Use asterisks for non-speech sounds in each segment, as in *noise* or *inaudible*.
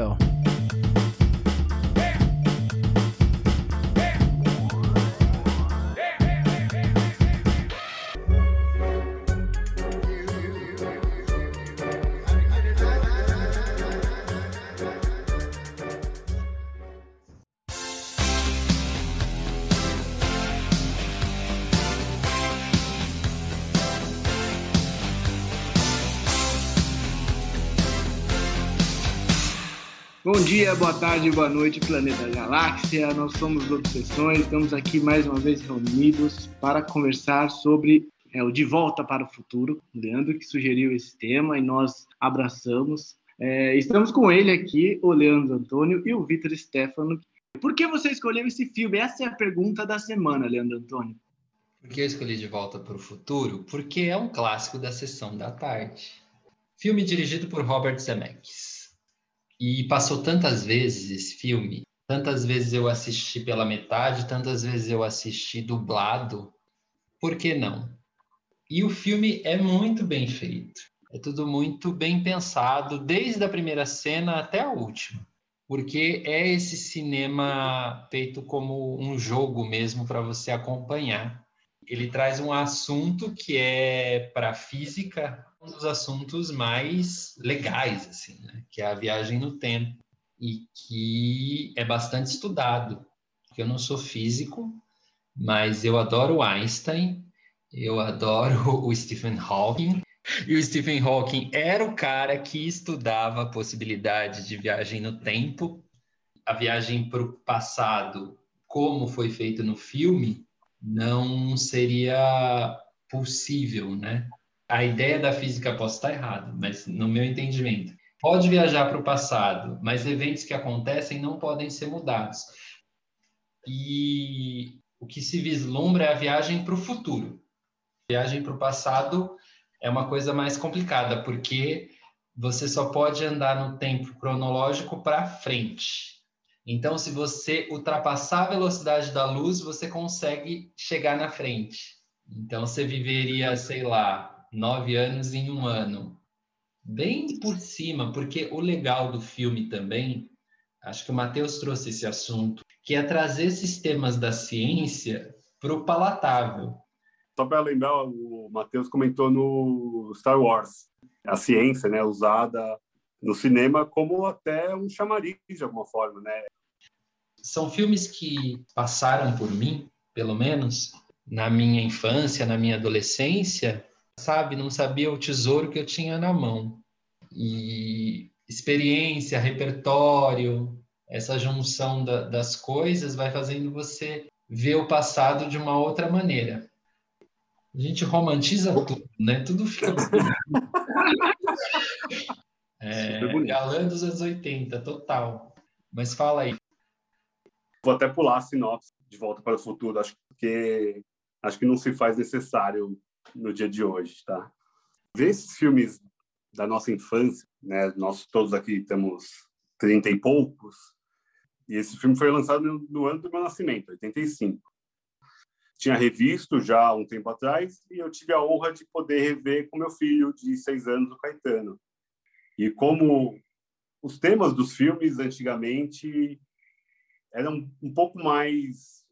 Chicago. Bom dia, boa tarde, boa noite, planeta Galáxia. Nós somos Obsessões, estamos aqui mais uma vez reunidos para conversar sobre é, o De Volta para o Futuro. O Leandro que sugeriu esse tema e nós abraçamos. É, estamos com ele aqui, o Leandro Antônio e o Vitor Stefano. Por que você escolheu esse filme? Essa é a pergunta da semana, Leandro Antônio. Por que eu escolhi De Volta para o Futuro? Porque é um clássico da sessão da tarde. Filme dirigido por Robert Zemeckis. E passou tantas vezes esse filme, tantas vezes eu assisti pela metade, tantas vezes eu assisti dublado. Por que não? E o filme é muito bem feito. É tudo muito bem pensado, desde a primeira cena até a última. Porque é esse cinema feito como um jogo mesmo para você acompanhar. Ele traz um assunto que é para física, um dos assuntos mais legais, assim, né? Que é a viagem no tempo, e que é bastante estudado. Eu não sou físico, mas eu adoro Einstein, eu adoro *laughs* o Stephen Hawking, e o Stephen Hawking era o cara que estudava a possibilidade de viagem no tempo, a viagem para o passado, como foi feito no filme, não seria possível, né? a ideia da física pode estar errada, mas no meu entendimento, pode viajar para o passado, mas eventos que acontecem não podem ser mudados. E o que se vislumbra é a viagem para o futuro. Viagem para o passado é uma coisa mais complicada, porque você só pode andar no tempo cronológico para frente. Então, se você ultrapassar a velocidade da luz, você consegue chegar na frente. Então, você viveria, sei lá, nove anos em um ano. Bem por cima, porque o legal do filme também, acho que o Matheus trouxe esse assunto, que é trazer esses temas da ciência para o palatável. Só para lembrar, o Matheus comentou no Star Wars, a ciência né, usada no cinema como até um chamariz de alguma forma, né? São filmes que passaram por mim, pelo menos, na minha infância, na minha adolescência, sabe? Não sabia o tesouro que eu tinha na mão. E experiência, repertório, essa junção da, das coisas vai fazendo você ver o passado de uma outra maneira. A gente romantiza tudo, né? Tudo fica *laughs* é, galã dos anos 80, total. Mas fala aí. Vou até pular a sinopse de Volta para o Futuro, acho que acho que não se faz necessário no dia de hoje, tá? Ver esses filmes da nossa infância, né? Nós todos aqui temos 30 e poucos, e esse filme foi lançado no ano do meu nascimento, 85. Tinha revisto já um tempo atrás e eu tive a honra de poder rever com meu filho de seis anos, o Caetano. E como os temas dos filmes antigamente eram um pouco mais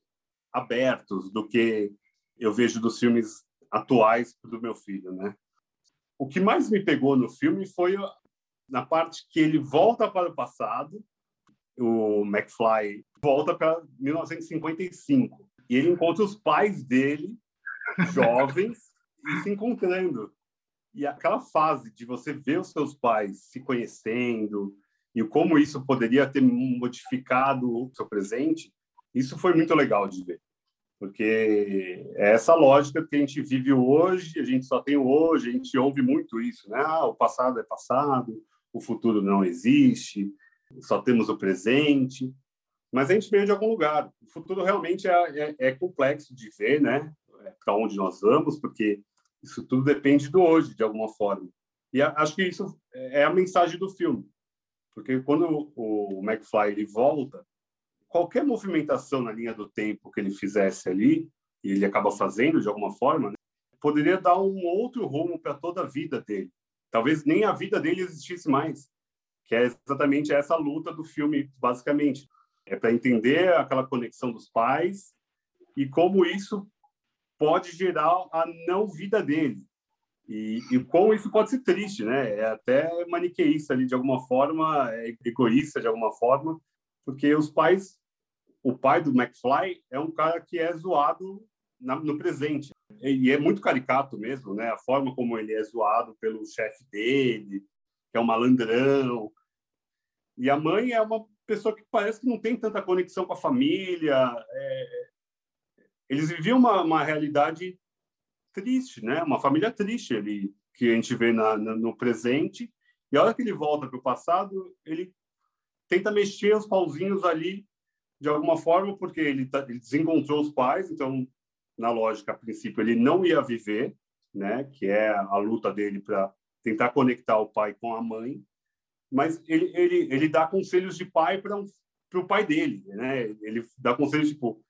abertos do que eu vejo dos filmes atuais do meu filho, né? O que mais me pegou no filme foi na parte que ele volta para o passado, o McFly volta para 1955 e ele encontra os pais dele, jovens, *laughs* e se encontrando. E aquela fase de você ver os seus pais se conhecendo e como isso poderia ter modificado o seu presente, isso foi muito legal de ver porque é essa lógica que a gente vive hoje, a gente só tem o hoje, a gente ouve muito isso, né? Ah, o passado é passado, o futuro não existe, só temos o presente, mas a gente veio de algum lugar. O futuro realmente é, é, é complexo de ver, né? É Para onde nós vamos, porque isso tudo depende do hoje, de alguma forma. E acho que isso é a mensagem do filme, porque quando o McFly ele volta, qualquer movimentação na linha do tempo que ele fizesse ali, e ele acaba fazendo de alguma forma, né, poderia dar um outro rumo para toda a vida dele. Talvez nem a vida dele existisse mais, que é exatamente essa luta do filme, basicamente. É para entender aquela conexão dos pais e como isso pode gerar a não vida dele. E, e como isso pode ser triste, né? É até maniqueísta ali, de alguma forma, é egoísta de alguma forma, porque os pais, o pai do McFly é um cara que é zoado na, no presente. E é muito caricato mesmo, né? A forma como ele é zoado pelo chefe dele, que é um malandrão. E a mãe é uma pessoa que parece que não tem tanta conexão com a família. É... Eles viviam uma, uma realidade triste, né? Uma família triste ali que a gente vê na, na, no presente. E a hora que ele volta para o passado, ele tenta mexer os pauzinhos ali de alguma forma, porque ele, tá, ele desencontrou os pais, então na lógica, a princípio, ele não ia viver, né? Que é a luta dele para tentar conectar o pai com a mãe, mas ele ele ele dá conselhos de pai para um, o pai dele, né? Ele dá conselhos tipo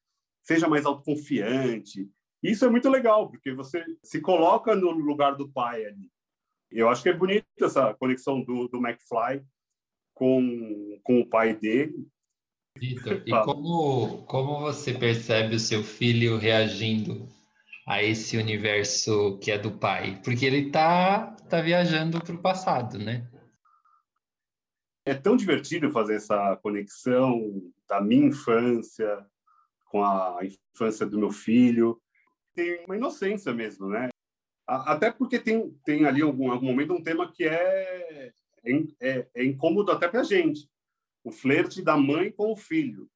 seja mais autoconfiante. Isso é muito legal porque você se coloca no lugar do pai ali. Eu acho que é bonita essa conexão do, do McFly com, com o pai dele Vitor, e como, como você percebe o seu filho reagindo a esse universo que é do pai? Porque ele tá, tá viajando para o passado, né? É tão divertido fazer essa conexão da minha infância com a infância do meu filho. Tem uma inocência mesmo, né? Até porque tem, tem ali algum, algum momento um tema que é, é, é incômodo até para a gente o flerte da mãe com o filho.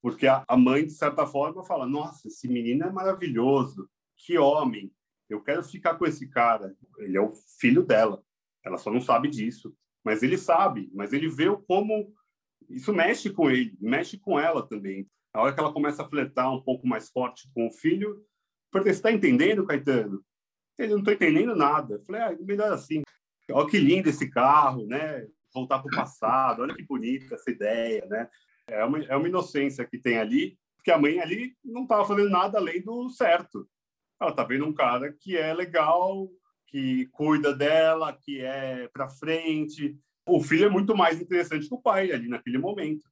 Porque a, mãe, de certa forma, fala: Nossa, esse menino é maravilhoso, que homem, eu quero ficar com esse cara. Ele é o filho dela, ela só não sabe disso. Mas ele sabe, mas ele vê como isso mexe com ele, mexe com ela também. A hora que ela começa a flertar um pouco mais forte com o filho, porque você está entendendo, Caetano? Ele não estou entendendo nada. Eu falei, ah, melhor assim. Olha que lindo esse carro, né? voltar para o passado. Olha que bonita essa ideia, né? É uma, é uma inocência que tem ali, porque a mãe ali não estava fazendo nada além do certo. Ela está vendo um cara que é legal, que cuida dela, que é para frente. O filho é muito mais interessante que o pai ali naquele momento.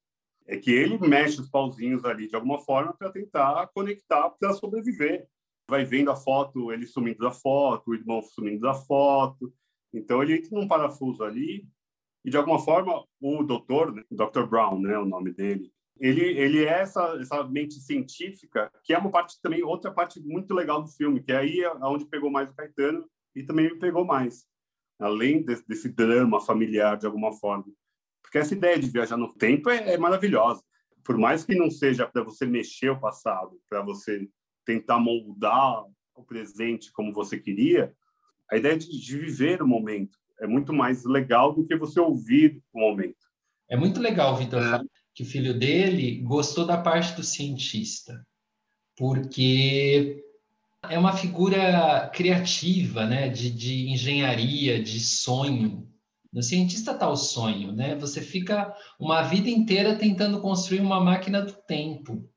É que ele mexe os pauzinhos ali de alguma forma para tentar conectar para sobreviver. Vai vendo a foto, ele sumindo da foto, o irmão sumindo da foto. Então ele entra num parafuso ali e de alguma forma o doutor, né, Dr. Brown, né, o nome dele, ele ele é essa essa mente científica que é uma parte também outra parte muito legal do filme, que é aí é onde pegou mais o Caetano e também me pegou mais, além desse, desse drama familiar de alguma forma, porque essa ideia de viajar no tempo é, é maravilhosa. Por mais que não seja para você mexer o passado, para você tentar moldar o presente como você queria, a ideia de, de viver o momento, é muito mais legal do que você ouvir o momento. É muito legal, Vitor, é. que o filho dele gostou da parte do cientista, porque é uma figura criativa, né, de, de engenharia, de sonho. No cientista está o sonho, né? Você fica uma vida inteira tentando construir uma máquina do tempo.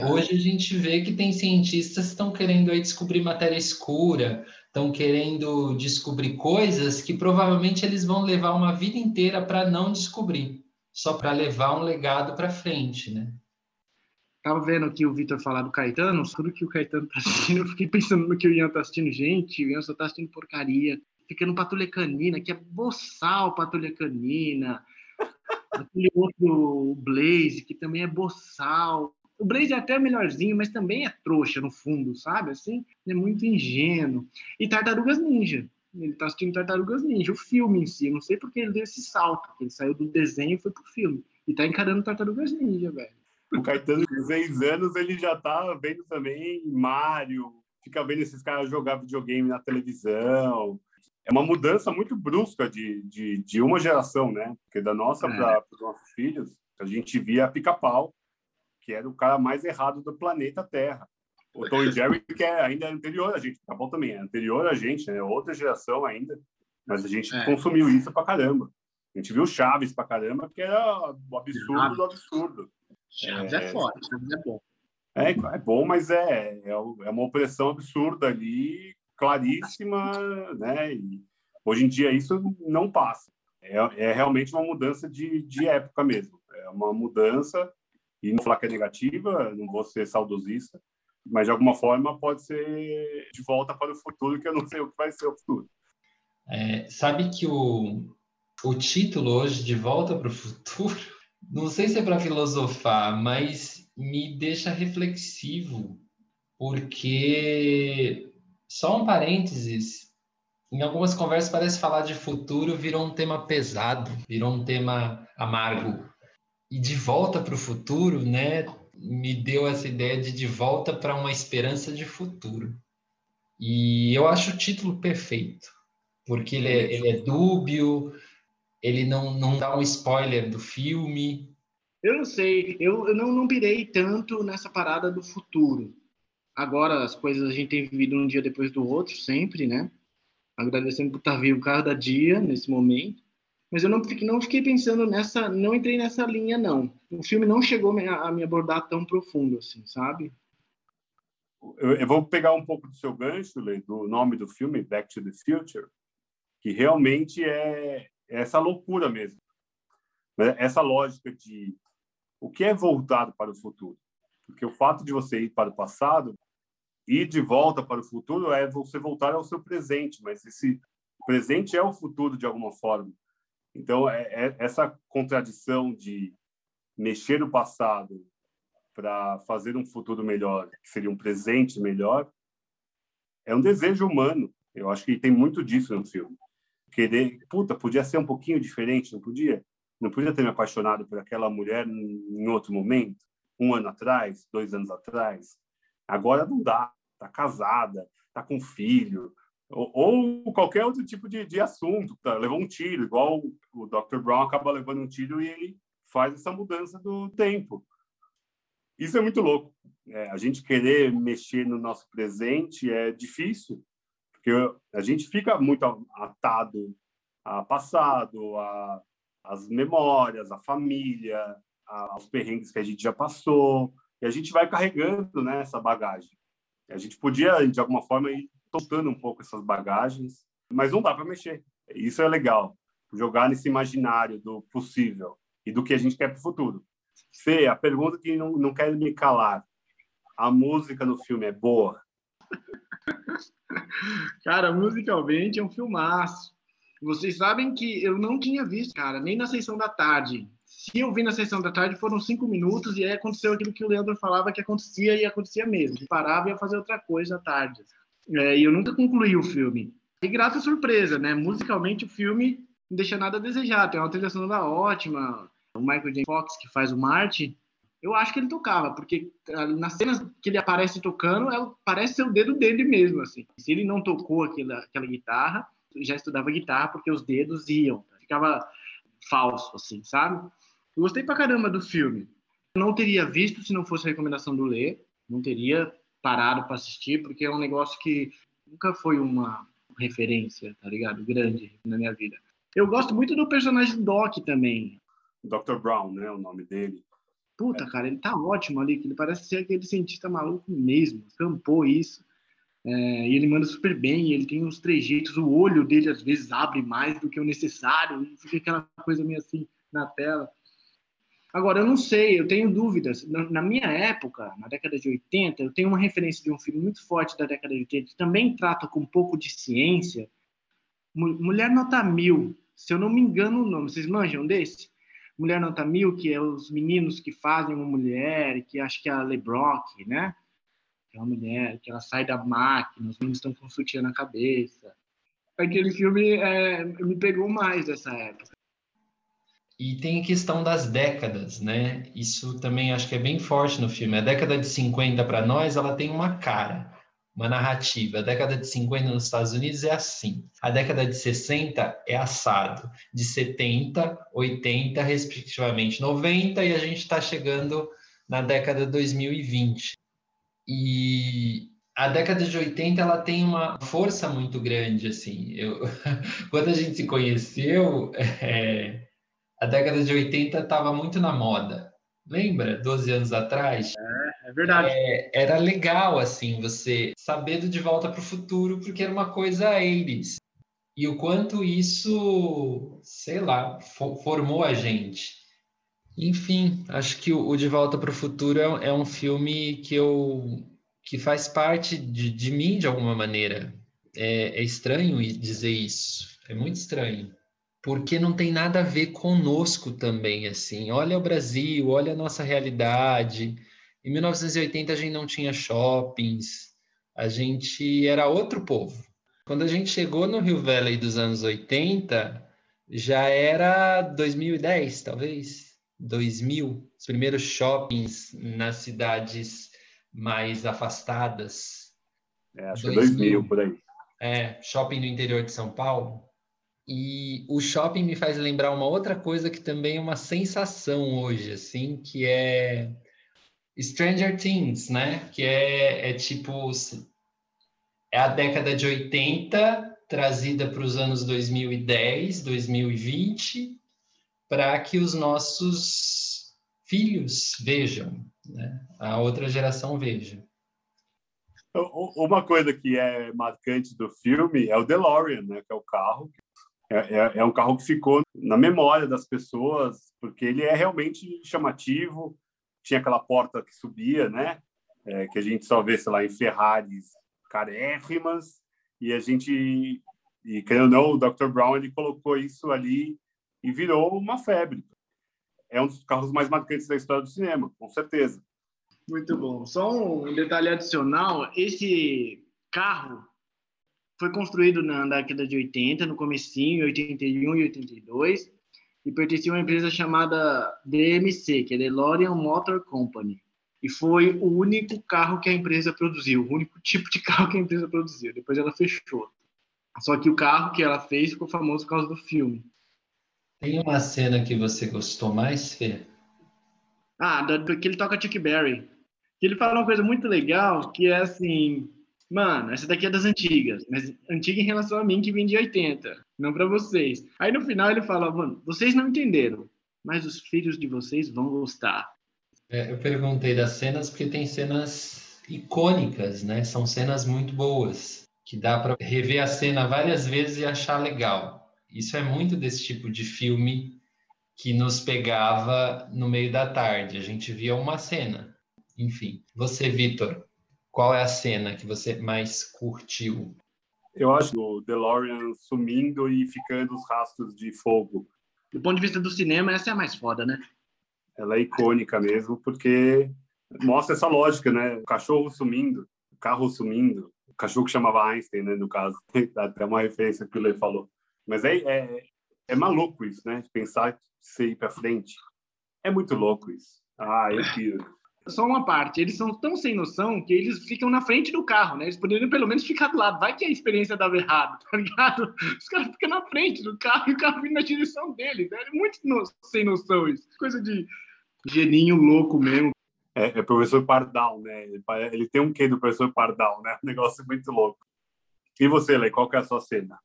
Hoje a gente vê que tem cientistas que estão querendo aí descobrir matéria escura, estão querendo descobrir coisas que provavelmente eles vão levar uma vida inteira para não descobrir, só para levar um legado para frente, né? Tava vendo aqui o Vitor falar do Caetano, tudo que o Caetano tá assistindo, eu fiquei pensando no que o Ian tá assistindo. Gente, o Ian só tá assistindo porcaria. Ficando Patrulha Canina, que é boçal Patrulha Canina. Aquele outro Blaze, que também é boçal. O Blaze é até melhorzinho, mas também é trouxa no fundo, sabe? Assim, é muito ingênuo. E Tartarugas Ninja. Ele tá assistindo Tartarugas Ninja, o filme em si. não sei porque ele deu esse salto. Ele saiu do desenho e foi pro filme. E tá encarando Tartarugas Ninja, velho. O Caetano, com seis anos, ele já tá vendo também Mario, fica vendo esses caras jogar videogame na televisão. É uma mudança muito brusca de, de, de uma geração, né? Porque da nossa é. para os nossos filhos, a gente via pica-pau, que era o cara mais errado do planeta Terra. O Tom e *laughs* Jerry, que é ainda anterior a gente, tá bom também, é anterior a gente, né? Outra geração ainda, mas a gente é. consumiu isso pra caramba. A gente viu Chaves pra caramba, que era o absurdo do absurdo. Chaves é, é forte, Chaves é bom. É, é bom, mas é, é, é uma opressão absurda ali, claríssima, né? E hoje em dia isso não passa. é, é realmente uma mudança de, de época mesmo. É uma mudança, e não falar que é negativa, não vou ser saudosista, mas de alguma forma pode ser de volta para o futuro, que eu não sei o que vai ser o futuro. É, sabe que o, o título hoje, De Volta para o Futuro, *laughs* não sei se é para filosofar, mas me deixa reflexivo, porque, só um parênteses, em algumas conversas parece falar de futuro virou um tema pesado, virou um tema amargo. E de volta para o futuro, né, me deu essa ideia de de volta para uma esperança de futuro. E eu acho o título perfeito, porque ele é, ele é dúbio, ele não, não dá um spoiler do filme. Eu não sei, eu, eu não, não pirei tanto nessa parada do futuro. Agora as coisas a gente tem vivido um dia depois do outro, sempre, né? agradecendo por estar vivo cada dia nesse momento. Mas eu não fiquei, não fiquei pensando nessa, não entrei nessa linha não. O filme não chegou a me abordar tão profundo assim, sabe? Eu, eu vou pegar um pouco do seu gancho, Lê, do nome do filme, Back to the Future, que realmente é, é essa loucura mesmo. Né? Essa lógica de o que é voltado para o futuro. Porque o fato de você ir para o passado ir de volta para o futuro é você voltar ao seu presente, mas esse presente é o futuro de alguma forma. Então, é, é essa contradição de mexer no passado para fazer um futuro melhor, que seria um presente melhor, é um desejo humano. Eu acho que tem muito disso no filme. Querer, puta, podia ser um pouquinho diferente, não podia? Não podia ter me apaixonado por aquela mulher em outro momento, um ano atrás, dois anos atrás. Agora não dá, está casada, está com filho, ou, ou, qualquer outro tipo de, de assunto, tá? levou um tiro, igual o, Dr. Brown acaba levando um tiro e ele faz essa mudança do tempo. Isso é muito louco. É, a gente querer mexer no nosso presente é difícil, porque a gente fica muito atado a passado, a, as memórias, a família, aos perrengues que a gente já passou, e a gente vai carregando né, essa bagagem. A gente podia, de alguma forma, ir soltando um pouco essas bagagens, mas não dá para mexer. Isso é legal, jogar nesse imaginário do possível e do que a gente quer para o futuro. Fê, a pergunta que não, não quer me calar. A música no filme é boa? *laughs* Cara, musicalmente é um filmaço. Vocês sabem que eu não tinha visto, cara, nem na sessão da tarde. Se eu vi na sessão da tarde, foram cinco minutos e aí aconteceu aquilo que o Leandro falava que acontecia e acontecia mesmo. Eu parava e ia fazer outra coisa à tarde. É, e eu nunca concluí o filme. E grata surpresa, né? Musicalmente, o filme não deixa nada a desejar. Tem uma trilha sonora ótima. O Michael J. Fox, que faz o Marty, eu acho que ele tocava, porque ah, nas cenas que ele aparece tocando, é, parece ser o dedo dele mesmo, assim. Se ele não tocou aquela, aquela guitarra, já estudava guitarra porque os dedos iam. Ficava falso, assim, sabe? Eu gostei pra caramba do filme. Não teria visto se não fosse recomendação do Lê. Não teria parado para assistir, porque é um negócio que nunca foi uma referência, tá ligado? Grande na minha vida. Eu gosto muito do personagem do Doc também. Dr. Brown, né? O nome dele. Puta, é. cara, ele tá ótimo ali, que ele parece ser aquele cientista maluco mesmo. Campou isso. É, e ele manda super bem, ele tem uns trejeitos, o olho dele às vezes abre mais do que o necessário, fica aquela coisa meio assim na tela. Agora, eu não sei, eu tenho dúvidas. Na, na, minha época, na década de 80, eu tenho uma referência de um filme muito forte da década de 80, que também trata com um pouco de ciência. Mulher Nota Mil, se eu não me engano o nome, vocês manjam desse? Mulher Nota Mil, que é os meninos que fazem uma mulher, que acho que é a LeBrock, né? É uma mulher, que ela sai da máquina, os meninos estão com sutiã na cabeça. Aquele filme é, me pegou mais dessa época. E tem a questão das décadas, né? Isso também acho que é bem forte no filme. A década de 50 para nós, ela tem uma cara, uma narrativa. A década de 50 nos Estados Unidos é assim. A década de 60 é assado. De 70, 80, respectivamente 90 e a gente está chegando na década de 2020. E a década de 80 ela tem uma força muito grande assim. Eu, *laughs* quando a gente se conheceu, é, a década de 80 estava muito na moda. Lembra? 12 anos atrás? É, é verdade. É, era legal, assim, você saber do De Volta para o Futuro, porque era uma coisa eles. e o quanto isso, sei lá, formou a gente. Enfim, acho que o De Volta para o Futuro é, é, um filme que eu que faz parte de, de mim de alguma maneira. É, é estranho dizer isso, é muito estranho, porque não tem nada a ver conosco também, assim. Olha o Brasil, olha a nossa realidade. Em 1980 a gente não tinha shoppings, a gente era outro povo. Quando a gente chegou no Rio Valley dos anos 80, já era 2010, talvez, 2000, os primeiros shoppings nas cidades mais afastadas. É, acho 2000, que 2000 por aí. É, shopping no interior de São Paulo. E o shopping me faz lembrar uma outra coisa que também é uma sensação hoje, assim, que é Stranger Things, né? Que é, é tipo é a década de 80 trazida para os anos 2010, 2020, para que os nossos filhos vejam, né? a outra geração veja. Uma coisa que é marcante do filme é o DeLorean, né? que é o carro. É, é um carro que ficou na memória das pessoas, porque ele é realmente chamativo. Tinha aquela porta que subia, né? É, que a gente só vê, sei lá, em Ferraris carérrimas, e a gente, e querendo ou não, o Dr. Brown ele colocou isso ali e virou uma febre. É um dos carros mais marcantes da história do cinema, com certeza. Muito bom. Só um detalhe adicional, esse carro foi construído na década de 80, no comecinho, 81 e 82, e pertencia a uma empresa chamada DMC, que é DeLorean Motor Company e foi o único carro que a empresa produziu, o único tipo de *laughs* carro que a empresa produziu. Depois ela fechou. Só que o carro que ela fez ficou famoso por causa do filme. Tem uma cena que você gostou mais, Fê? Ah, do, que ele toca Chuck Berry. Ele fala uma coisa muito legal, que é assim, mano, essa daqui é das antigas, mas antiga em relação a mim que vim de 80, não para vocês. Aí no final ele fala, mano, vocês não entenderam, mas os filhos de vocês vão gostar. É, eu perguntei das cenas porque tem cenas icônicas, né? São cenas muito boas, que dá para rever a cena várias vezes e achar legal. Isso é muito desse tipo de filme que nos pegava no meio da tarde. A gente via uma cena. Enfim, você, Vitor, qual é a cena que você mais curtiu? Eu acho o DeLorean sumindo e ficando os rastros de fogo. Do ponto de vista do cinema, essa é a mais foda, né? ela é icônica mesmo, porque mostra essa lógica, né? O cachorro sumindo, o carro sumindo, o cachorro que chamava Einstein, né? No caso, *laughs* dá até uma referência que o Lê falou. Mas é, é, é maluco isso, né? Pensar você ir para frente. É muito louco isso. Ah, eu piro. Só uma parte, eles são tão sem noção que eles ficam na frente do carro, né? Eles poderiam pelo menos ficar do lado. Vai que a experiência dava errado, tá ligado? Os caras ficam na frente do carro e o carro vindo na direção deles. Né? É muito no... sem noção isso. Coisa de geninho louco mesmo. É, é professor Pardal, né? Ele, ele, tem um quê do professor Pardal, né? *laughs* Um negócio muito louco. E você, Lei, qual que é a sua cena?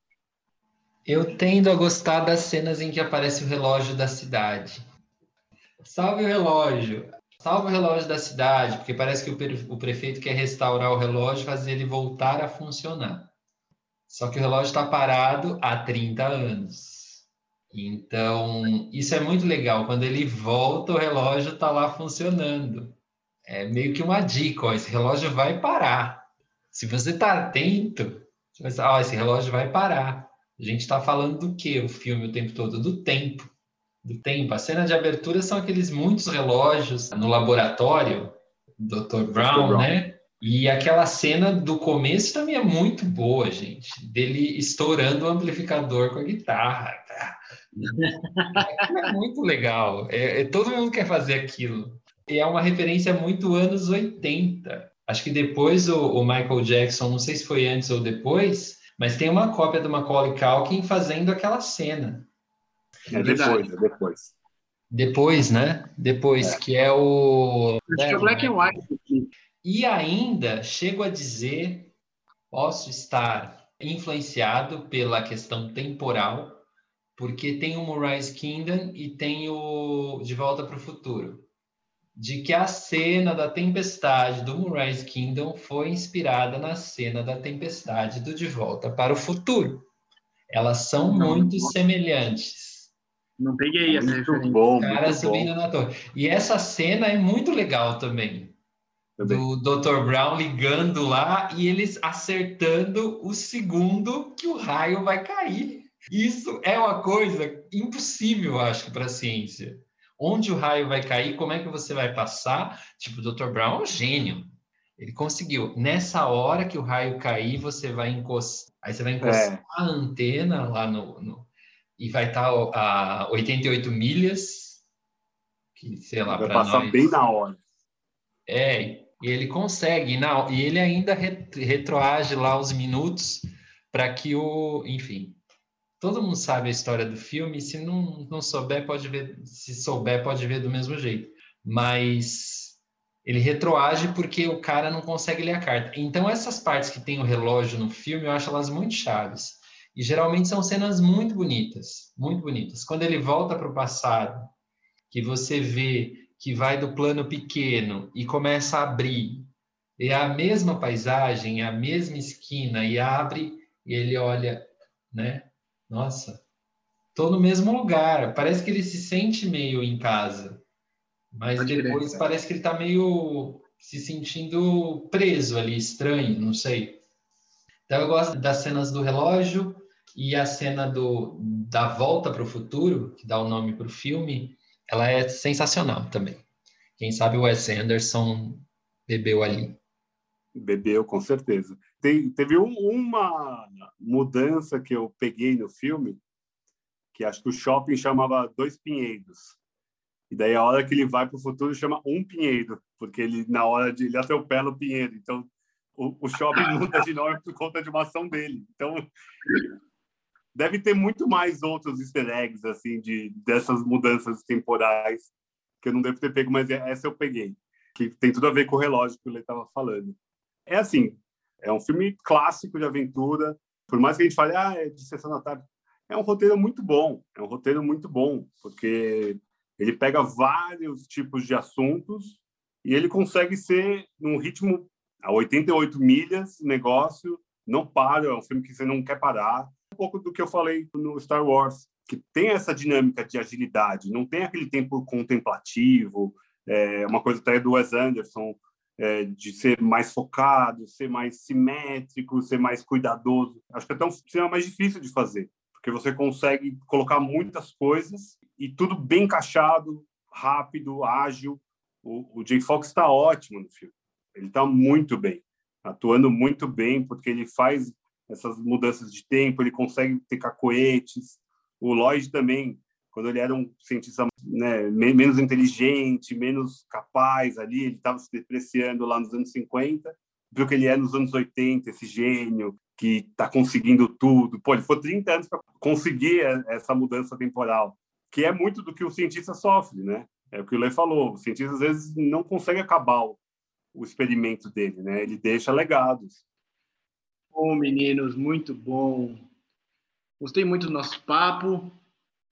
Eu tendo a gostar das cenas em que aparece o relógio da cidade. Salve o relógio! Salve o relógio da cidade, porque parece que o prefeito quer restaurar o relógio e fazer ele voltar a funcionar. Só que o relógio está parado há 30 anos. Então, isso é muito legal. Quando ele volta, o relógio está lá funcionando. É meio que uma dica: ó, esse relógio vai parar. Se você está atento, você vai dizer, ó, esse relógio vai parar. A gente está falando do que o filme o tempo todo? Do tempo do tempo. A cena de abertura são aqueles muitos relógios no laboratório, Dr. Brown, Brown, né? E aquela cena do começo também é muito boa, gente. Dele estourando o amplificador com a guitarra. É muito legal. É, é, todo mundo quer fazer aquilo. E é uma referência muito anos 80. Acho que depois o, o Michael Jackson, não sei se foi antes ou depois, mas tem uma cópia do Macaulay Culkin fazendo aquela cena. É depois, é depois. Depois, né? Depois, é. que é o. Acho que é Black and White. E ainda chego a dizer, posso estar influenciado pela questão temporal, porque tem o Moonrise Kingdom e tem o De Volta para o Futuro. De que a cena da tempestade do Moonrise Kingdom foi inspirada na cena da tempestade do De Volta para o Futuro. Elas são muito semelhantes. Não peguei essa Muito referência. bom, Cara muito subindo bom. na torre. E essa cena é muito legal também. Também. Do Dr. Brown ligando lá e eles acertando o segundo que o raio vai cair. Isso é uma coisa impossível, acho, para a ciência. Onde o raio vai cair, como é que você vai passar? Tipo, o Dr. Brown é um gênio. Ele conseguiu. Nessa hora que o raio cair, você vai encostar. Aí você vai encostar É. a antena lá no, no- e vai estar a 88 milhas, que sei lá, Vai para passar nós. bem na hora. É, e ele consegue, e não, e ele ainda re- retroage lá os minutos para que o, enfim, todo mundo sabe a história do filme, se não, não souber, pode ver, se souber, pode ver do mesmo jeito. Mas ele retroage porque o cara não consegue ler a carta. Então, essas partes que tem o relógio no filme, eu acho elas muito chaves. E geralmente são cenas muito bonitas, muito bonitas. Quando ele volta para o passado, que você vê que vai do plano pequeno e começa a abrir, é a mesma paisagem, é a mesma esquina, e abre, e ele olha, né? Nossa, tô no mesmo lugar. Parece que ele se sente meio em casa. Mas Pode depois parece que ele tá meio se sentindo preso ali, estranho, não sei. Então eu gosto das cenas do relógio e a cena do, da volta para o futuro, que dá o nome para o filme, ela é sensacional também. Quem sabe o Wes Anderson bebeu ali. Bebeu, com certeza. Tem, teve um- uma mudança que eu peguei no filme, que acho que o shopping chamava Dois Pinheiros. E daí a hora que ele vai para o futuro chama Um Pinheiro, porque ele na hora de ele atropela o pinheiro. Então o, o shopping *laughs* muda de nome por conta de uma ação dele. Então deve ter muito mais outros easter eggs assim de dessas mudanças temporais que eu não devo ter pego, mas essa eu peguei, que tem tudo a ver com o relógio que o Lê estava falando. É assim, é um filme clássico de aventura, por mais que a gente fale, ah, é de sessão da tarde, é um roteiro muito bom, é um roteiro muito bom, porque ele pega vários tipos de assuntos e ele consegue ser num ritmo a 88 milhas, negócio, não para, é um filme que você não quer parar. Pouco do que eu falei no Star Wars, que tem essa dinâmica de agilidade, não tem aquele tempo contemplativo, é uma coisa até do Wes Anderson, é, de ser mais focado, ser mais simétrico, ser mais cuidadoso. Acho que até um cinema mais difícil de fazer, porque você consegue colocar muitas coisas e tudo bem encaixado, rápido, ágil. O, o Jay Fox está ótimo no filme. Ele está muito bem, atuando muito bem, porque ele faz essas mudanças de tempo, ele consegue ter cacoetes. O Lloyd também, quando ele era um cientista né, menos inteligente, menos capaz ali, ele estava se depreciando lá nos anos 50, viu que ele é nos anos 80, esse gênio que está conseguindo tudo. Pô, ele foi 30 anos para conseguir essa mudança temporal, que é muito do que o cientista sofre, né? É o que o Lê falou, o cientista às vezes não consegue acabar o, o experimento dele, né? Ele deixa legados. Bom, meninos, muito bom. Gostei muito do nosso papo.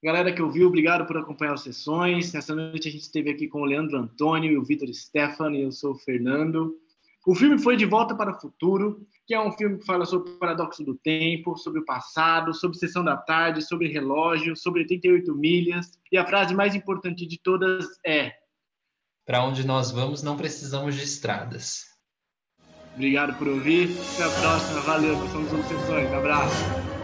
Galera que ouviu, obrigado por acompanhar as sessões. Nessa noite a gente esteve aqui com o Leandro Antônio e o Vitor Stefani, eu sou o Fernando. O filme foi De Volta para o Futuro, que é um filme que fala sobre o paradoxo do tempo, sobre o passado, sobre sessão da tarde, sobre relógio, sobre 88 milhas. E a frase mais importante de todas é: Para onde nós vamos, não precisamos de estradas. Obrigado por ouvir. Até a próxima. Valeu, nós somos Obsessões. Abraço.